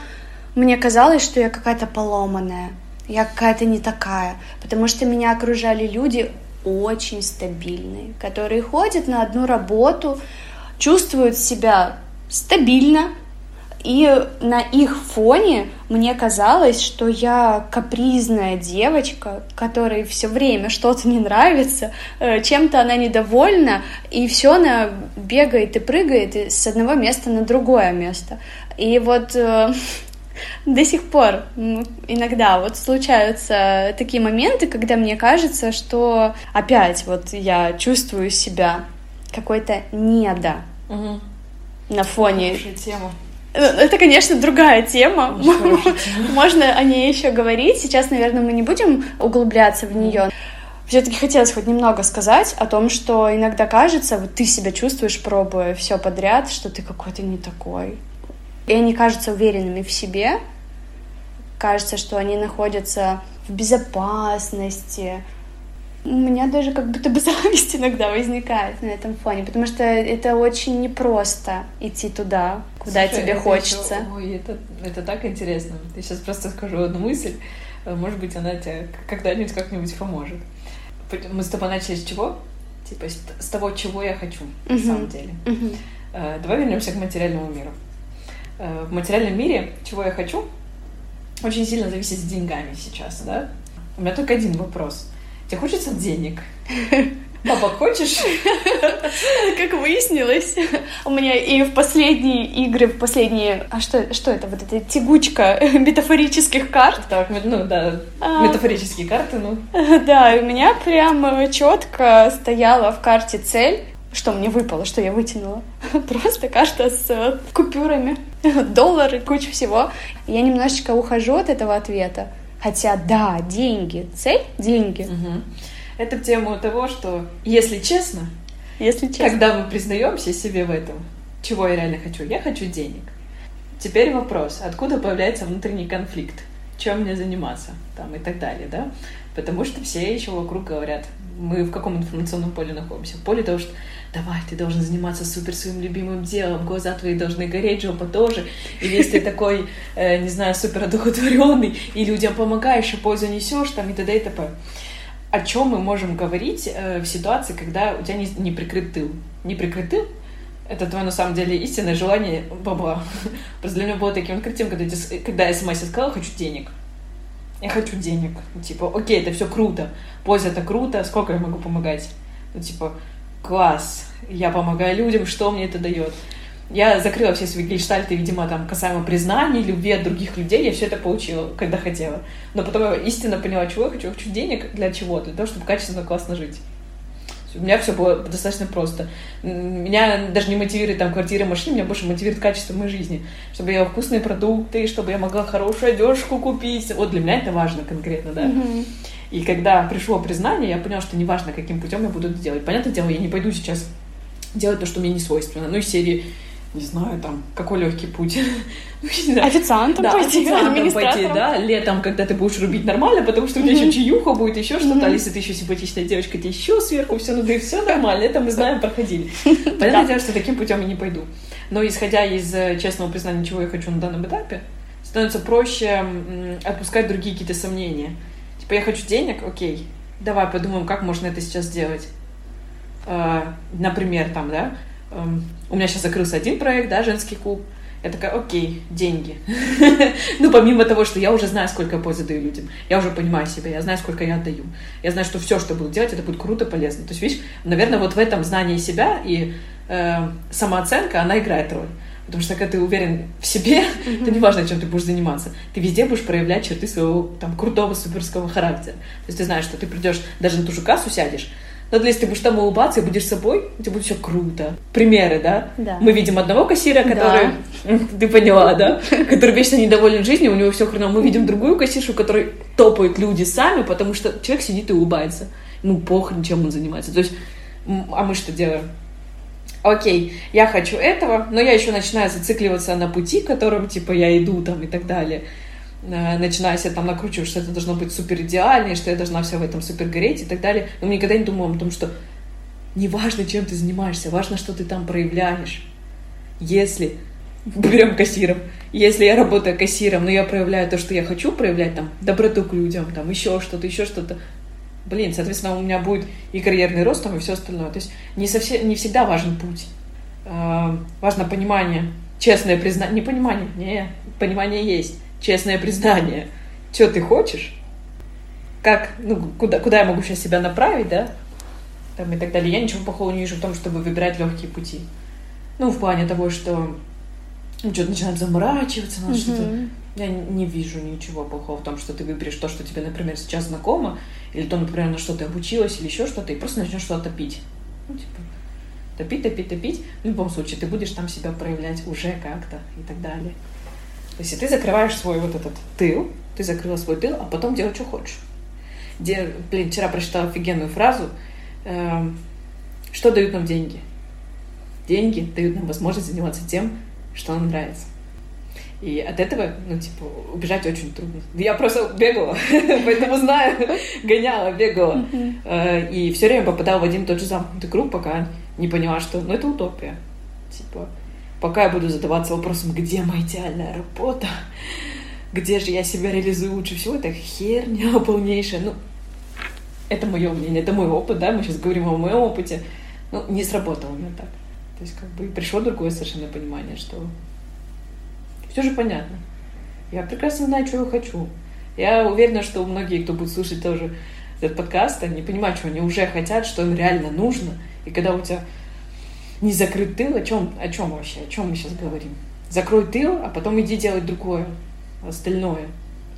Speaker 1: мне казалось, что я какая-то поломанная, я какая-то не такая, потому что меня окружали люди очень стабильные, которые ходят на одну работу, чувствуют себя стабильно, И на их фоне мне казалось, что я капризная девочка, которой все время что-то не нравится, э, чем-то она недовольна, и все она бегает и прыгает с одного места на другое место. И вот э, до сих пор иногда вот случаются такие моменты, когда мне кажется, что опять вот я чувствую себя какой-то недо угу. на фоне.
Speaker 2: тема.
Speaker 1: Э, это, конечно, другая тема. Можно о ней еще говорить. Сейчас, наверное, мы не будем углубляться в нее. Все-таки хотелось хоть немного сказать о том, что иногда кажется, вот ты себя чувствуешь, пробуя все подряд, что ты какой-то не такой. И они кажутся уверенными в себе, кажется, что они находятся в безопасности. У меня даже как будто бы зависть иногда возникает на этом фоне, потому что это очень непросто идти туда, куда Слушай, тебе хочется. Еще,
Speaker 2: ой, это, это так интересно. Я сейчас просто скажу одну мысль, может быть, она тебе когда-нибудь как-нибудь поможет. Мы с тобой начали с чего? Типа с того, чего я хочу, uh-huh. на самом деле. Uh-huh. Давай вернемся к материальному миру. Э, в материальном мире, чего я хочу, очень сильно зависит с деньгами сейчас, да? У меня только один вопрос. Тебе хочется денег? Папа, хочешь?
Speaker 1: Как выяснилось, у меня и в последние игры, в последние... А что, что это? Вот эта тягучка метафорических карт?
Speaker 2: Так, ну да, а... метафорические карты, ну.
Speaker 1: Да, у меня прямо четко стояла в карте цель что мне выпало, что я вытянула? Просто карта с э, купюрами, доллары, куча всего. Я немножечко ухожу от этого ответа. Хотя, да, деньги. Цель — деньги.
Speaker 2: Угу. Это в тему того, что, если честно,
Speaker 1: если честно.
Speaker 2: когда мы признаемся себе в этом, чего я реально хочу, я хочу денег. Теперь вопрос, откуда появляется внутренний конфликт? Чем мне заниматься? Там и так далее, да? Потому что все еще вокруг говорят, мы в каком информационном поле находимся? В поле того, что давай, ты должен заниматься супер своим любимым делом, глаза твои должны гореть, жопа тоже, и весь ты такой, э, не знаю, супер одухотворенный, и людям помогаешь, и пользу несешь, там, и т.д. и т.п. О чем мы можем говорить э, в ситуации, когда у тебя не, не прикрыт тыл? Не прикрыт тыл — это твое, на самом деле, истинное желание бабла. Просто для меня было таким открытием, когда, когда я себе сказала, хочу денег. Я хочу денег. Типа, окей, это все круто. Польза это круто, сколько я могу помогать? Ну, типа, класс, я помогаю людям, что мне это дает. Я закрыла все свои гельштальты, видимо, там, касаемо признаний, любви от других людей, я все это получила, когда хотела. Но потом я истинно поняла, чего я хочу. Я хочу денег для чего? Для того, чтобы качественно, классно жить. У меня все было достаточно просто. Меня даже не мотивирует там квартира, машина, меня больше мотивирует качество моей жизни. Чтобы я вкусные продукты, чтобы я могла хорошую одежку купить. Вот для меня это важно конкретно, да. Mm-hmm. И когда пришло признание, я поняла, что неважно, каким путем я буду это делать. Понятное дело, я не пойду сейчас делать то, что мне не свойственно. Ну, из серии не знаю, там, какой легкий путь.
Speaker 1: Ну, официантом да, пойти,
Speaker 2: официантом пойти, да, летом, когда ты будешь рубить нормально, потому что у тебя еще чаюха будет, еще что-то, а если ты еще симпатичная девочка, тебе еще сверху все, ну да и все нормально, это мы знаем, проходили. Понятное дело, что таким путем я не пойду. Но исходя из э, честного признания, чего я хочу на данном этапе, становится проще отпускать другие какие-то сомнения. Типа, я хочу денег, окей, давай подумаем, как можно это сейчас сделать. А, например, там, да, эм, у меня сейчас закрылся один проект, да, женский клуб. Я такая, окей, деньги. ну, помимо того, что я уже знаю, сколько я пользы даю людям. Я уже понимаю себя, я знаю, сколько я отдаю. Я знаю, что все, что буду делать, это будет круто, полезно. То есть, видишь, наверное, вот в этом знании себя и э, самооценка, она играет роль. Потому что когда ты уверен в себе, mm-hmm. то неважно, чем ты будешь заниматься, ты везде будешь проявлять черты своего там крутого суперского характера. То есть ты знаешь, что ты придешь, даже на ту же кассу сядешь, но если ты будешь там улыбаться и будешь собой, у тебя будет все круто. Примеры, да?
Speaker 1: Да.
Speaker 2: Мы видим одного кассира, который... Да. Ты поняла, да? Который вечно недоволен жизнью, у него все хреново. Мы видим другую кассиршу, которой топают люди сами, потому что человек сидит и улыбается. Ну, похрен, чем он занимается. То есть, а мы что делаем? Окей, я хочу этого, но я еще начинаю зацикливаться на пути, которым, типа, я иду там и так далее. Э, начинаю себя там накручивать, что это должно быть супер идеально, что я должна все в этом супер гореть и так далее. Но никогда не думала о том, что не важно, чем ты занимаешься, важно, что ты там проявляешь. Если берем кассиром. Если я работаю кассиром, но я проявляю то, что я хочу проявлять, там, доброту к людям, там, еще что-то, еще что-то, блин, соответственно, у меня будет и карьерный рост, там, и все остальное. То есть не, совсем, не всегда важен путь. Э, важно понимание, честное признание, не понимание, не, понимание есть, честное признание. Что ты хочешь? Как, ну, куда, куда я могу сейчас себя направить, да? Там и так далее. Я ничего плохого не вижу в том, чтобы выбирать легкие пути. Ну, в плане того, что ну, что-то начинает заморачиваться, надо что-то... Я не вижу ничего плохого в том, что ты выберешь то, что тебе, например, сейчас знакомо, или то, например, на что ты обучилась, или еще что-то, и просто начнешь что-то пить. Ну, типа, топить, топить, топить. В любом случае, ты будешь там себя проявлять уже как-то и так далее. То есть, ты закрываешь свой вот этот тыл, ты закрыла свой тыл, а потом делай, что хочешь. Где, блин, вчера прочитала офигенную фразу, э, что дают нам деньги? Деньги дают нам возможность заниматься тем, что нам нравится. И от этого, ну, типа, убежать очень трудно. Я просто бегала, поэтому знаю, гоняла, бегала. Э, и все время попадала в один и тот же замкнутый круг, пока не поняла, что, ну, это утопия. Типа, пока я буду задаваться вопросом, где моя идеальная работа, где же я себя реализую лучше всего, это херня полнейшая. Ну, это мое мнение, это мой опыт, да, мы сейчас говорим о моем опыте. Ну, не сработало у меня так. То есть, как бы, пришло другое совершенно понимание, что все же понятно. Я прекрасно знаю, чего я хочу. Я уверена, что многие, кто будет слушать тоже этот подкаст, они понимают, что они уже хотят, что им реально нужно. И когда у тебя не закрыт тыл, о чем, о чем вообще, о чем мы сейчас говорим? Закрой тыл, а потом иди делать другое, остальное.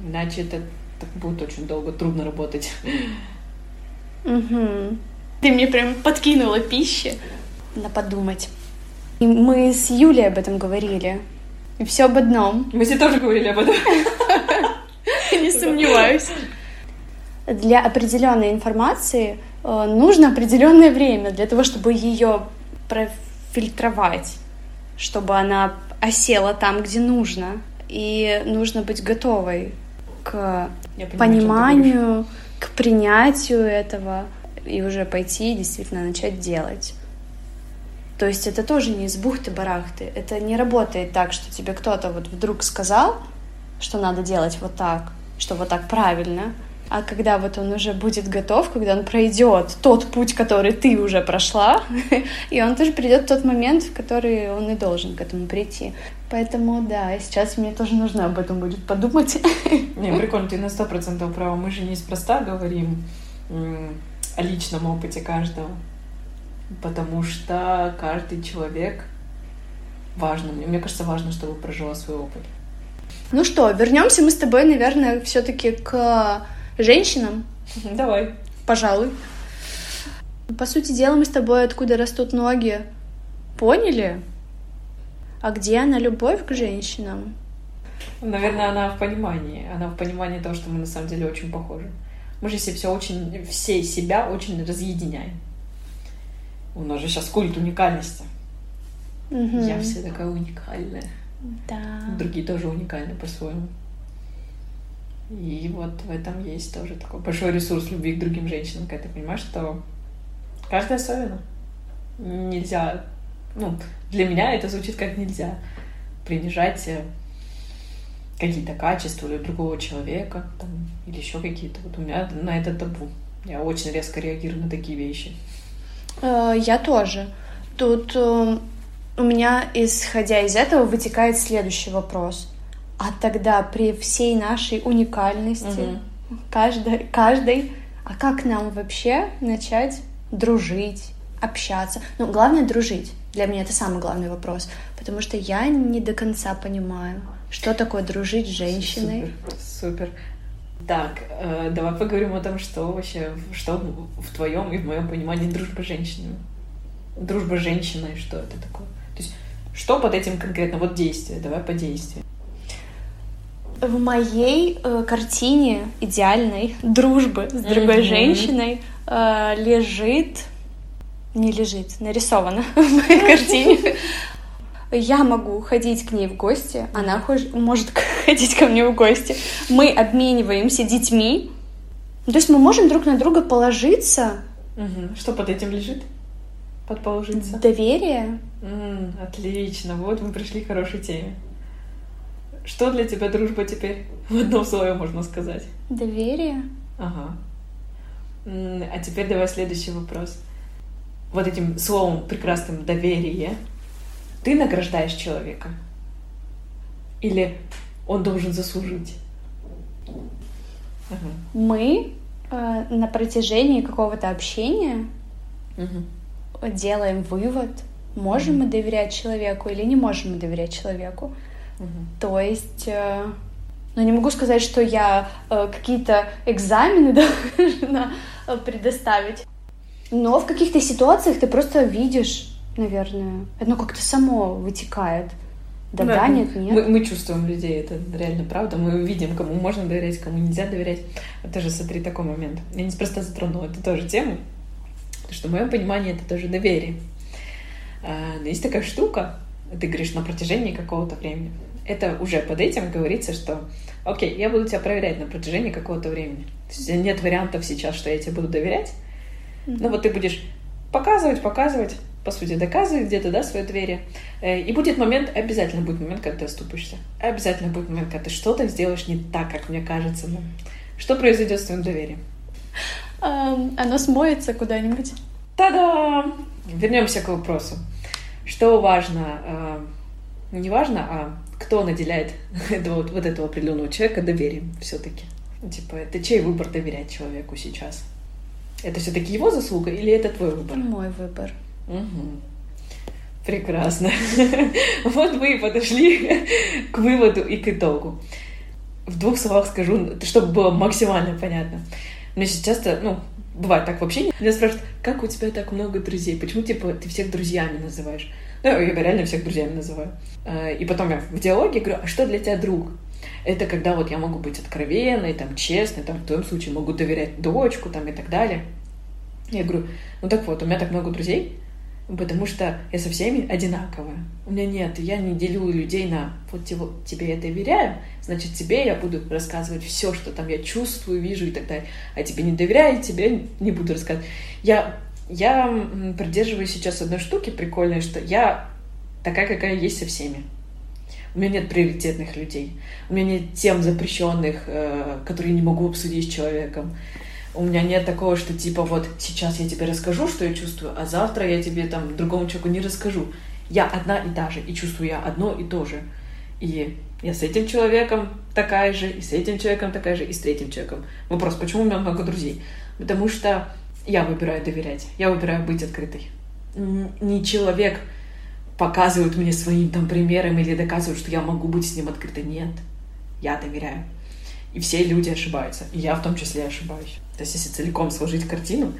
Speaker 2: Иначе это так будет очень долго, трудно работать.
Speaker 1: Угу. Ты мне прям подкинула пищи на подумать. И мы с Юлей об этом говорили. И все об одном.
Speaker 2: Мы все тоже говорили об этом.
Speaker 1: Не сомневаюсь. Для определенной информации э, нужно определенное время для того, чтобы ее профильтровать, чтобы она осела там, где нужно. И нужно быть готовой к понимаю, пониманию, к принятию этого и уже пойти и действительно начать делать. То есть это тоже не из бухты-барахты. Это не работает так, что тебе кто-то вот вдруг сказал, что надо делать вот так, что вот так правильно. А когда вот он уже будет готов, когда он пройдет тот путь, который ты уже прошла, и он тоже придет в тот момент, в который он и должен к этому прийти. Поэтому, да, сейчас мне тоже нужно об этом будет подумать.
Speaker 2: Не, прикольно, ты на сто процентов права. Мы же неспроста говорим о личном опыте каждого потому что каждый человек важно. Мне кажется, важно, чтобы прожила свой опыт.
Speaker 1: Ну что, вернемся мы с тобой, наверное, все-таки к женщинам.
Speaker 2: Давай.
Speaker 1: Пожалуй. По сути дела, мы с тобой откуда растут ноги, поняли? А где она любовь к женщинам?
Speaker 2: Наверное, она в понимании. Она в понимании того, что мы на самом деле очень похожи. Мы же все очень, все себя очень разъединяем. У нас же сейчас культ уникальности. Угу. Я вся такая уникальная.
Speaker 1: Да.
Speaker 2: Другие тоже уникальны по-своему. И вот в этом есть тоже такой большой ресурс любви к другим женщинам, когда ты понимаешь, что каждая особенно. Нельзя, ну, для меня это звучит как нельзя принижать э, какие-то качества или другого человека, там, или еще какие-то. Вот у меня на это табу. Я очень резко реагирую на такие вещи.
Speaker 1: Э, я тоже. Тут э, у меня, исходя из этого, вытекает следующий вопрос. А тогда при всей нашей уникальности, угу. каждой, каждой, а как нам вообще начать дружить, общаться? Ну, главное дружить. Для меня это самый главный вопрос, потому что я не до конца понимаю, что такое дружить с женщиной.
Speaker 2: Супер, супер. Так, э, давай поговорим о том, что вообще, что в твоем и в моем понимании дружба с женщинами. Дружба с женщиной, что это такое? То есть, что под этим конкретно? Вот действие, давай по действию.
Speaker 1: В моей э, картине идеальной дружбы с другой mm-hmm. женщиной э, лежит, не лежит, нарисовано в моей картине я могу ходить к ней в гости, она может ходить ко мне в гости. Мы обмениваемся детьми. То есть мы можем друг на друга положиться.
Speaker 2: Угу. Что под этим лежит? Под положиться?
Speaker 1: Доверие.
Speaker 2: М-м, отлично, вот мы пришли к хорошей теме. Что для тебя дружба теперь? В одном слове можно сказать.
Speaker 1: Доверие.
Speaker 2: Ага. А теперь давай следующий вопрос. Вот этим словом прекрасным доверие ты награждаешь человека. Или он должен заслужить?
Speaker 1: Ага. Мы э, на протяжении какого-то общения угу. делаем вывод, можем угу. мы доверять человеку или не можем мы доверять человеку. Угу. То есть, э, ну не могу сказать, что я э, какие-то экзамены должна предоставить, но в каких-то ситуациях ты просто видишь, наверное, оно как-то само вытекает. Да, да, да нет, нет.
Speaker 2: Мы, мы чувствуем людей, это реально правда. Мы видим, кому можно доверять, кому нельзя доверять. Вот тоже смотри такой момент. Я неспроста затронула эту тоже тему, потому что в моем понимании это тоже доверие. А, но есть такая штука, ты говоришь, на протяжении какого-то времени. Это уже под этим говорится, что окей, я буду тебя проверять на протяжении какого-то времени. То есть нет вариантов сейчас, что я тебе буду доверять. Mm-hmm. Ну вот ты будешь показывать, показывать, по сути, доказывает где-то, да, свое доверие. Э, и будет момент, обязательно будет момент, когда ты оступишься. Обязательно будет момент, когда ты что-то сделаешь не так, как мне кажется. Ну, что произойдет с твоим доверием?
Speaker 1: Оно смоется куда-нибудь.
Speaker 2: Та-да! Вернемся к вопросу. Что важно? Э, не важно, а кто наделяет этого, вот этого определенного человека доверием все-таки. Типа, это чей выбор доверять человеку сейчас? Это все-таки его заслуга или это твой выбор?
Speaker 1: Мой выбор.
Speaker 2: Угу. Прекрасно. Вот вы и подошли к выводу и к итогу. В двух словах скажу, чтобы было максимально понятно. Мне сейчас часто, ну, бывает так вообще. Меня спрашивают, как у тебя так много друзей? Почему, типа, ты всех друзьями называешь? Ну, я реально всех друзьями называю. А, и потом я в диалоге говорю, а что для тебя друг? Это когда вот я могу быть откровенной, там, честной, там, в твоем случае могу доверять дочку, там, и так далее. Я говорю, ну так вот, у меня так много друзей, потому что я со всеми одинаковая. У меня нет, я не делю людей на вот тебе, я доверяю, значит, тебе я буду рассказывать все, что там я чувствую, вижу и так далее. А тебе не доверяю, тебе не буду рассказывать. Я, я придерживаюсь сейчас одной штуки прикольной, что я такая, какая есть со всеми. У меня нет приоритетных людей. У меня нет тем запрещенных, э, которые не могу обсудить с человеком. У меня нет такого, что типа вот сейчас я тебе расскажу, что я чувствую, а завтра я тебе там другому человеку не расскажу. Я одна и та же, и чувствую я одно и то же. И я с этим человеком такая же, и с этим человеком такая же, и с третьим человеком. Вопрос, почему у меня много друзей? Потому что я выбираю доверять, я выбираю быть открытой. Не человек показывает мне своим там примером или доказывает, что я могу быть с ним открытой. Нет, я доверяю. И все люди ошибаются. И я в том числе ошибаюсь. То есть, если целиком сложить картину,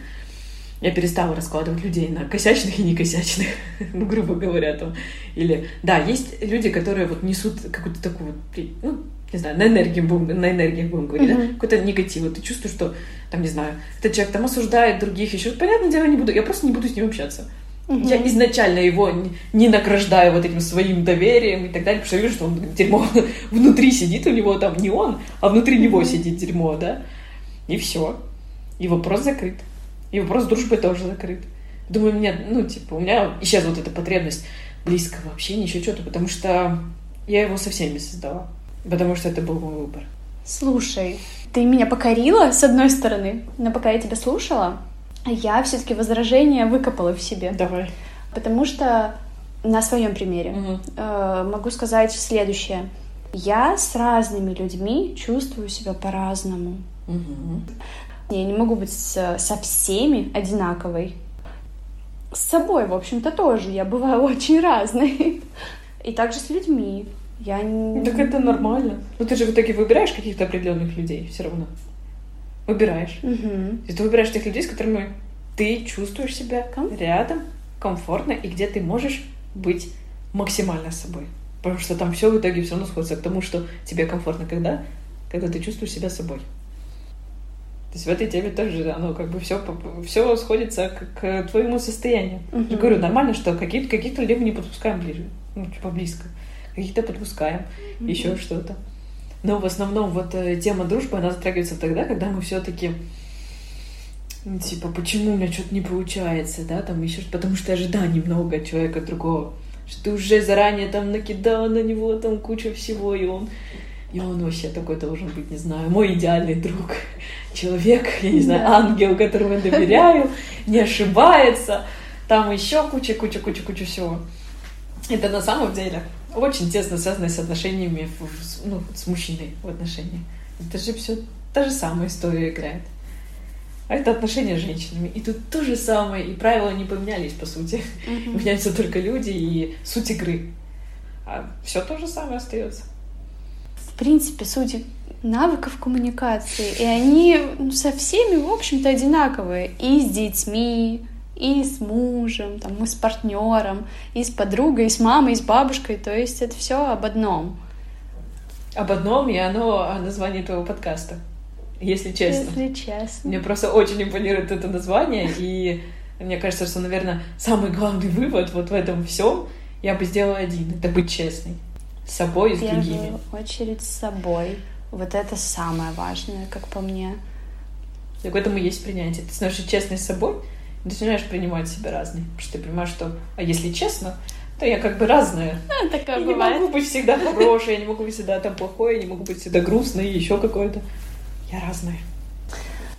Speaker 2: я перестала раскладывать людей на косячных и некосячных, ну, грубо говоря, там. Или, да, есть люди, которые вот несут какую-то такую, ну, не знаю, на энергии будем, на энергиях будем говорить, uh-huh. да, какой-то негатив. Вот ты чувствуешь, что, там, не знаю, этот человек там осуждает других, еще, понятное дело, не буду, я просто не буду с ним общаться. Угу. Я изначально его не награждаю вот этим своим доверием и так далее, потому что я вижу, что он дерьмо внутри сидит, у него там не он, а внутри него сидит дерьмо, да? И все. И вопрос закрыт. И вопрос дружбы тоже закрыт. Думаю, мне, ну, типа, у меня исчезла вот эта потребность близкого общения, еще что-то, потому что я его со всеми создала. Потому что это был мой выбор.
Speaker 1: Слушай, ты меня покорила, с одной стороны, но пока я тебя слушала, я все-таки возражение выкопала в себе.
Speaker 2: Давай.
Speaker 1: Потому что на своем примере угу. э, могу сказать следующее. Я с разными людьми чувствую себя по-разному. Угу. Я не могу быть со всеми одинаковой. С собой, в общем-то, тоже. Я бываю очень разной. И также с людьми. Я не...
Speaker 2: Так это нормально. Ну ты же в итоге выбираешь каких-то определенных людей все равно выбираешь. Угу. И ты выбираешь тех людей, с которыми ты чувствуешь себя Ком? рядом, комфортно, и где ты можешь быть максимально собой. Потому что там все в итоге все равно сходится к тому, что тебе комфортно, когда, когда ты чувствуешь себя собой. То есть в этой теме тоже оно как бы все, все сходится к, к твоему состоянию. Uh-huh. Я говорю, нормально, что каких-то каких людей мы не подпускаем ближе, ну, типа близко. Каких-то подпускаем, uh-huh. еще что-то. Но в основном вот э, тема дружбы, она затрагивается тогда, когда мы все-таки ну, типа, почему у меня что-то не получается, да, там еще потому что ожиданий много от человека другого, что ты уже заранее там накидала на него там кучу всего, и он, и он вообще такой должен быть, не знаю, мой идеальный друг, человек, я не знаю, ангел, которому я доверяю, не ошибается, там еще куча, куча, куча, куча всего. Это на самом деле очень тесно связано с отношениями, ну, с мужчиной в отношениях. Это же все та же самая история играет. А это отношения с женщинами. И тут то же самое, и правила не поменялись, по сути.
Speaker 1: Мгм.
Speaker 2: Меняются только люди и суть игры. А все то же самое остается.
Speaker 1: В принципе, суть навыков коммуникации, и они ну, со всеми, в общем-то, одинаковые. И с детьми, и с мужем, там, и с партнером, и с подругой, и с мамой, и с бабушкой. То есть это все об одном.
Speaker 2: Об одном, и оно о названии твоего подкаста. Если честно.
Speaker 1: Если честно.
Speaker 2: Мне просто очень импонирует это название, и мне кажется, что, наверное, самый главный вывод вот в этом всем я бы сделала один. Это быть честной. С собой и
Speaker 1: В
Speaker 2: с другими.
Speaker 1: первую очередь с собой. Вот это самое важное, как по мне.
Speaker 2: Так в этом и есть принятие. Ты становишься честной с собой, и ты начинаешь принимать себя разной. Потому что ты понимаешь, что, а если честно, то я как бы разная.
Speaker 1: А, такое
Speaker 2: Я не
Speaker 1: бывает.
Speaker 2: могу быть всегда хорошей, я не могу быть всегда там плохой, я не могу быть всегда грустной, еще какой-то. Я разная.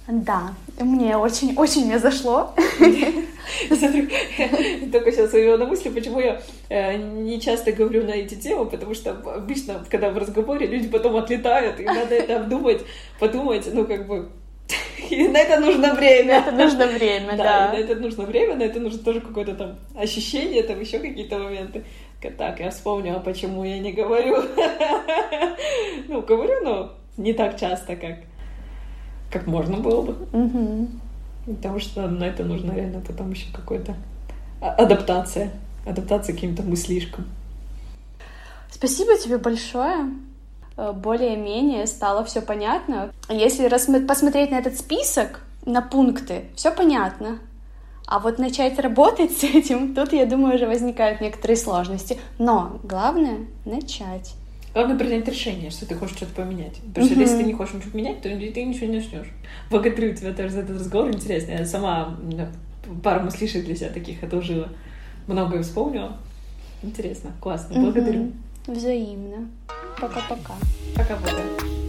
Speaker 1: Да, мне очень-очень мне зашло.
Speaker 2: Только сейчас увела на мысли, почему я э, не часто говорю на эти темы, потому что обычно, когда в разговоре, люди потом отлетают, и надо это обдумать, подумать, ну, как бы... И на это нужно время.
Speaker 1: Это нужно время,
Speaker 2: Да,
Speaker 1: да.
Speaker 2: на это нужно время, на это нужно тоже какое-то там ощущение, там еще какие-то моменты. Так, я вспомнила, почему я не говорю. Ну, говорю, но не так часто, как, как можно было бы.
Speaker 1: Мгм.
Speaker 2: Потому что на это нужно реально потом еще какой-то а- адаптация. Адаптация к каким-то мыслишкам.
Speaker 1: Спасибо тебе большое. Э, Более-менее стало все понятно. Если посмотреть на этот список, на пункты, все понятно. А вот начать работать с этим, тут, я думаю, уже возникают некоторые сложности. Но главное — начать.
Speaker 2: Главное принять решение, что ты хочешь что-то поменять. Потому что
Speaker 1: Мгм.
Speaker 2: если ты не хочешь ничего поменять, то ты ничего не начнешь. Благодарю тебя тоже за этот разговор интересный. Я сама пару мыслишек для себя таких отложила. Многое вспомнила. Интересно, классно. Благодарю.
Speaker 1: Мгм. Взаимно. Пока-пока.
Speaker 2: Пока-пока.